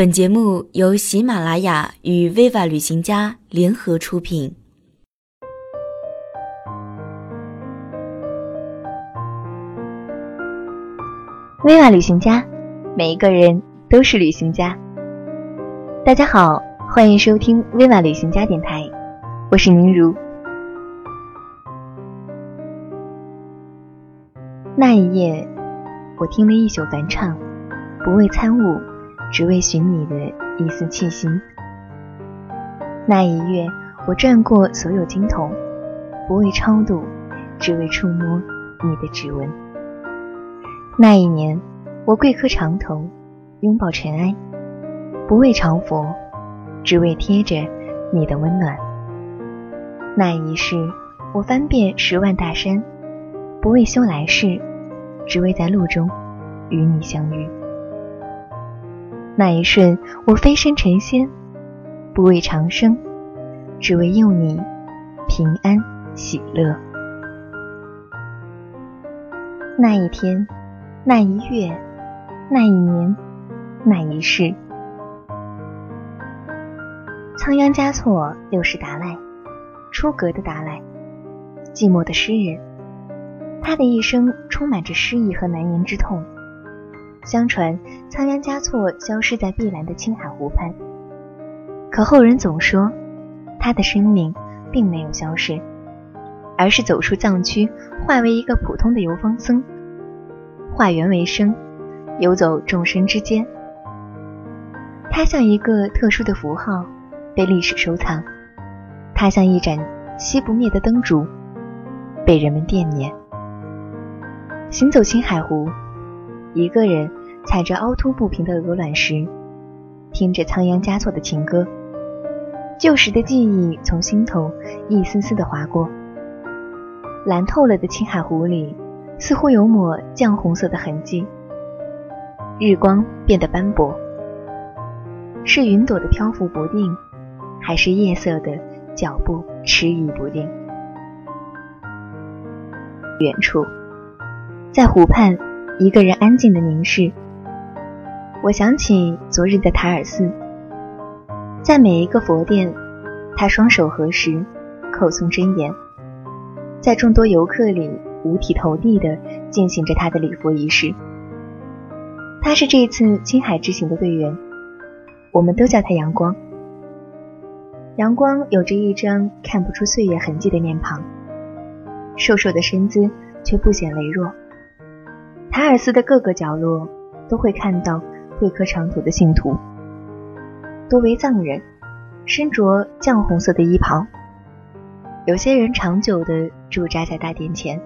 本节目由喜马拉雅与 Viva 旅行家联合出品。Viva 旅行家，每一个人都是旅行家。大家好，欢迎收听 Viva 旅行家电台，我是宁如。那一夜，我听了一宿梵唱，不为参悟。只为寻你的一丝气息。那一月，我转过所有经筒，不为超度，只为触摸你的指纹。那一年，我跪磕长头，拥抱尘埃，不为朝佛，只为贴着你的温暖。那一世，我翻遍十万大山，不为修来世，只为在路中与你相遇。那一瞬，我飞身成仙，不为长生，只为佑你平安喜乐。那一天，那一月，那一年，那一世，仓央嘉措又是达赖，出格的达赖，寂寞的诗人。他的一生充满着失意和难言之痛。相传仓央嘉措消失在碧蓝的青海湖畔，可后人总说他的生命并没有消失，而是走出藏区，化为一个普通的游方僧，化缘为生，游走众生之间。他像一个特殊的符号，被历史收藏；他像一盏熄不灭的灯烛，被人们惦念。行走青海湖。一个人踩着凹凸不平的鹅卵石，听着仓央嘉措的情歌，旧时的记忆从心头一丝丝的划过。蓝透了的青海湖里，似乎有抹绛红色的痕迹。日光变得斑驳，是云朵的漂浮不定，还是夜色的脚步迟疑不定？远处，在湖畔。一个人安静的凝视，我想起昨日的塔尔寺，在每一个佛殿，他双手合十，口诵真言，在众多游客里五体投地的进行着他的礼佛仪式。他是这次青海之行的队员，我们都叫他阳光。阳光有着一张看不出岁月痕迹的面庞，瘦瘦的身姿却不显羸弱。塔尔斯的各个角落都会看到会磕长途的信徒，多为藏人，身着绛红色的衣袍。有些人长久地驻扎在大殿前，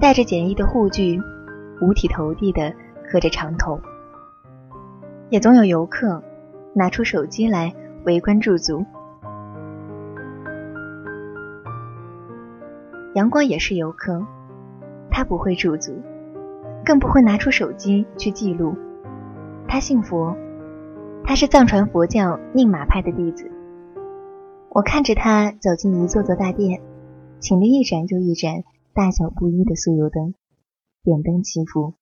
带着简易的护具，五体投地地磕着长头。也总有游客拿出手机来围观驻足。阳光也是游客，他不会驻足。更不会拿出手机去记录。他信佛，他是藏传佛教宁玛派的弟子。我看着他走进一座座大殿，请了一盏又一盏大小不一的酥油灯，点灯祈福。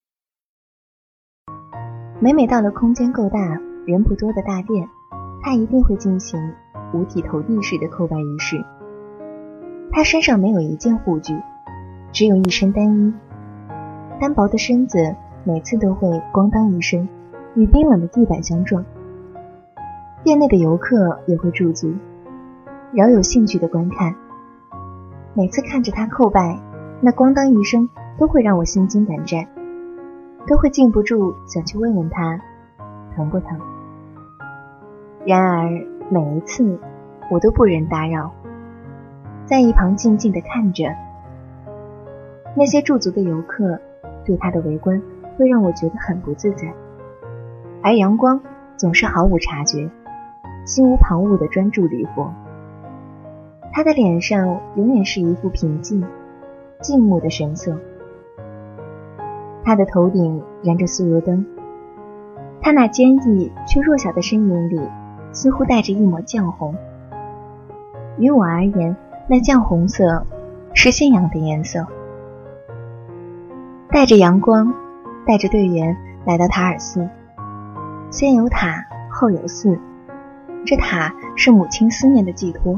每每到了空间够大、人不多的大殿，他一定会进行五体投地式的叩拜仪式。他身上没有一件护具，只有一身单衣。单薄的身子每次都会咣当一声，与冰冷的地板相撞。店内的游客也会驻足，饶有兴趣的观看。每次看着他叩拜，那咣当一声都会让我心惊胆战，都会禁不住想去问问他疼不疼。然而每一次我都不忍打扰，在一旁静静的看着那些驻足的游客。对他的围观会让我觉得很不自在，而阳光总是毫无察觉，心无旁骛的专注礼佛。他的脸上永远是一副平静、静穆的神色。他的头顶燃着酥油灯，他那坚毅却弱小的身影里似乎带着一抹绛红。于我而言，那绛红色是信仰的颜色。带着阳光，带着队员来到塔尔寺，先有塔，后有寺。这塔是母亲思念的寄托，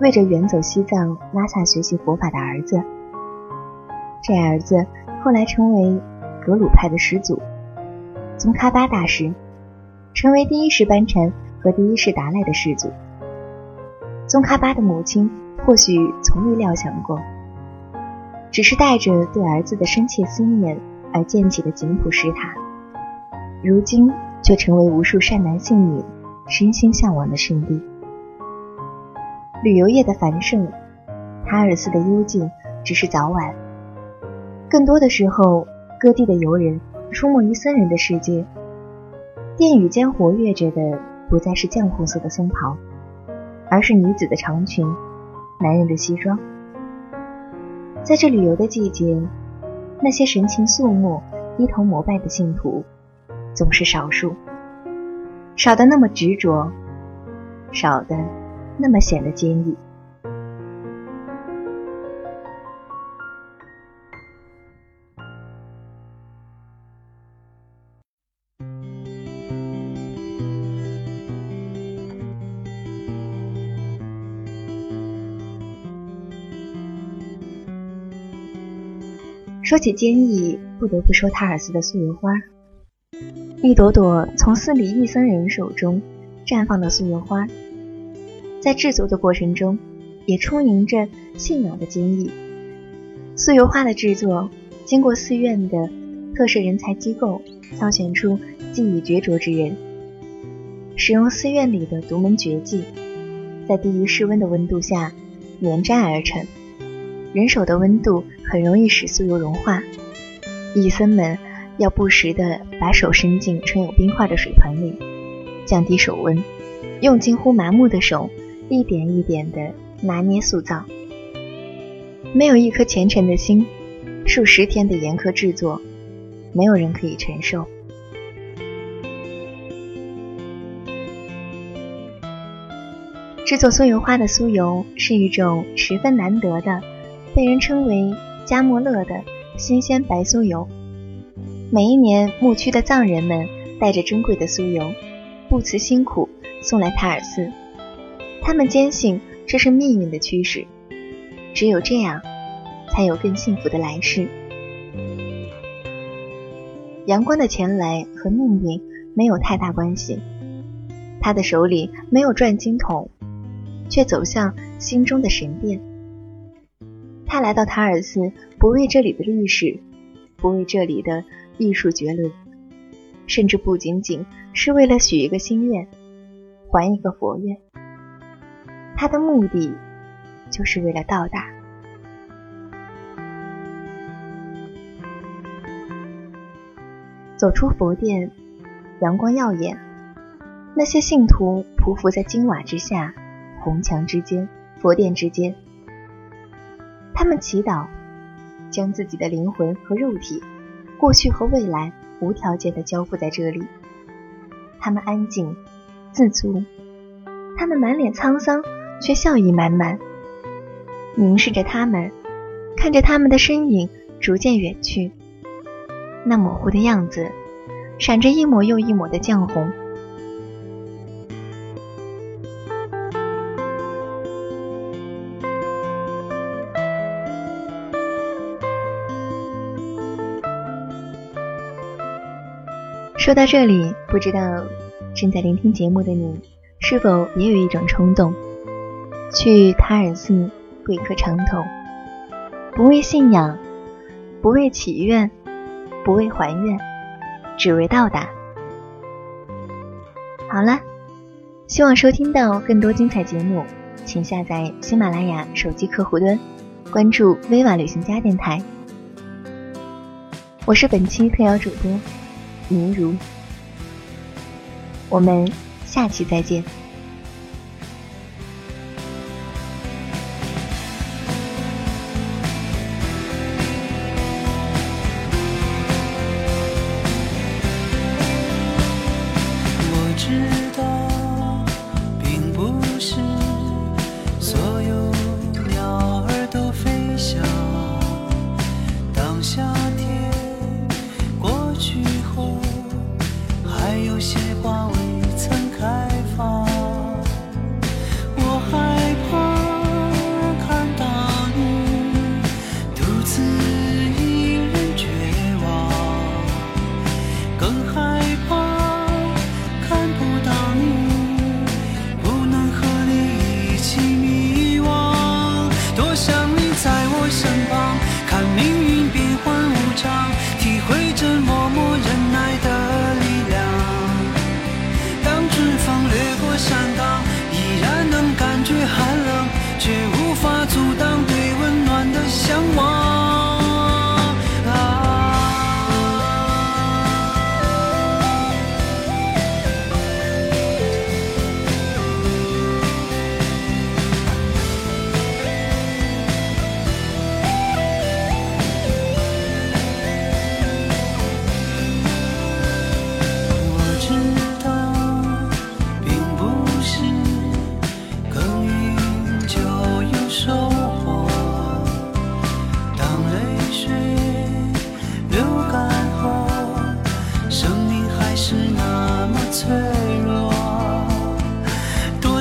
为着远走西藏拉萨学习佛法的儿子。这儿子后来成为格鲁派的始祖，宗喀巴大师，成为第一世班禅和第一世达赖的始祖。宗喀巴的母亲或许从未料想过，只是带着对儿子的深切思念而建起的简朴石塔，如今却成为无数善男信女。身心向往的圣地，旅游业的繁盛，塔尔寺的幽静只是早晚。更多的时候，各地的游人出没于僧人的世界。殿宇间活跃着的不再是绛红色的僧袍，而是女子的长裙，男人的西装。在这旅游的季节，那些神情肃穆、低头膜拜的信徒，总是少数。少的那么执着，少的那么显得坚毅。说起坚毅，不得不说塔尔斯的素油花。一朵朵从寺里一僧人手中绽放的素油花，在制作的过程中也充盈着信仰的坚毅。素油花的制作经过寺院的特设人才机构挑选出技艺绝卓之人，使用寺院里的独门绝技，在低于室温的温度下粘粘而成。人手的温度很容易使酥油融化，义僧们。要不时地把手伸进盛有冰块的水盆里，降低手温，用近乎麻木的手一点一点地拿捏塑造。没有一颗虔诚的心，数十天的严苛制作，没有人可以承受。制作酥油花的酥油是一种十分难得的，被人称为“加莫勒”的新鲜白酥油。每一年，牧区的藏人们带着珍贵的酥油，不辞辛苦送来塔尔寺。他们坚信这是命运的驱使，只有这样，才有更幸福的来世。阳光的前来和命运没有太大关系。他的手里没有转经筒，却走向心中的神殿。他来到塔尔寺，不为这里的历史，不为这里的。艺术绝伦，甚至不仅仅是为了许一个心愿，还一个佛愿。他的目的就是为了到达。走出佛殿，阳光耀眼，那些信徒匍匐在金瓦之下、红墙之间、佛殿之间，他们祈祷，将自己的灵魂和肉体。过去和未来无条件的交付在这里，他们安静、自足，他们满脸沧桑却笑意满满。凝视着他们，看着他们的身影逐渐远去，那模糊的样子，闪着一抹又一抹的绛红。说到这里，不知道正在聆听节目的你，是否也有一种冲动，去塔尔寺跪磕长头，不为信仰，不为祈愿，不为还愿，只为到达。好了，希望收听到更多精彩节目，请下载喜马拉雅手机客户端，关注“威瓦旅行家”电台。我是本期特邀主播。明如，我们下期再见。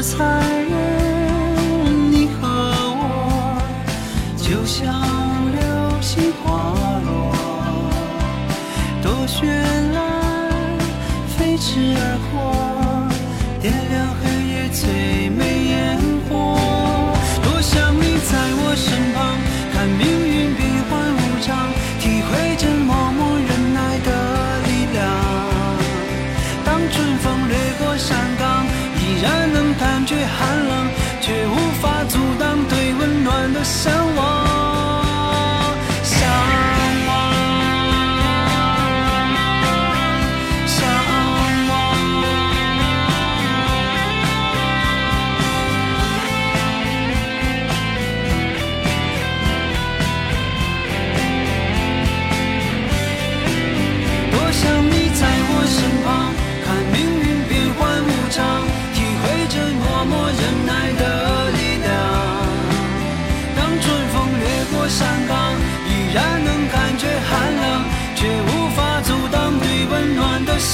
残忍！你和我就像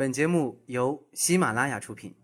本节目由喜马拉雅出品。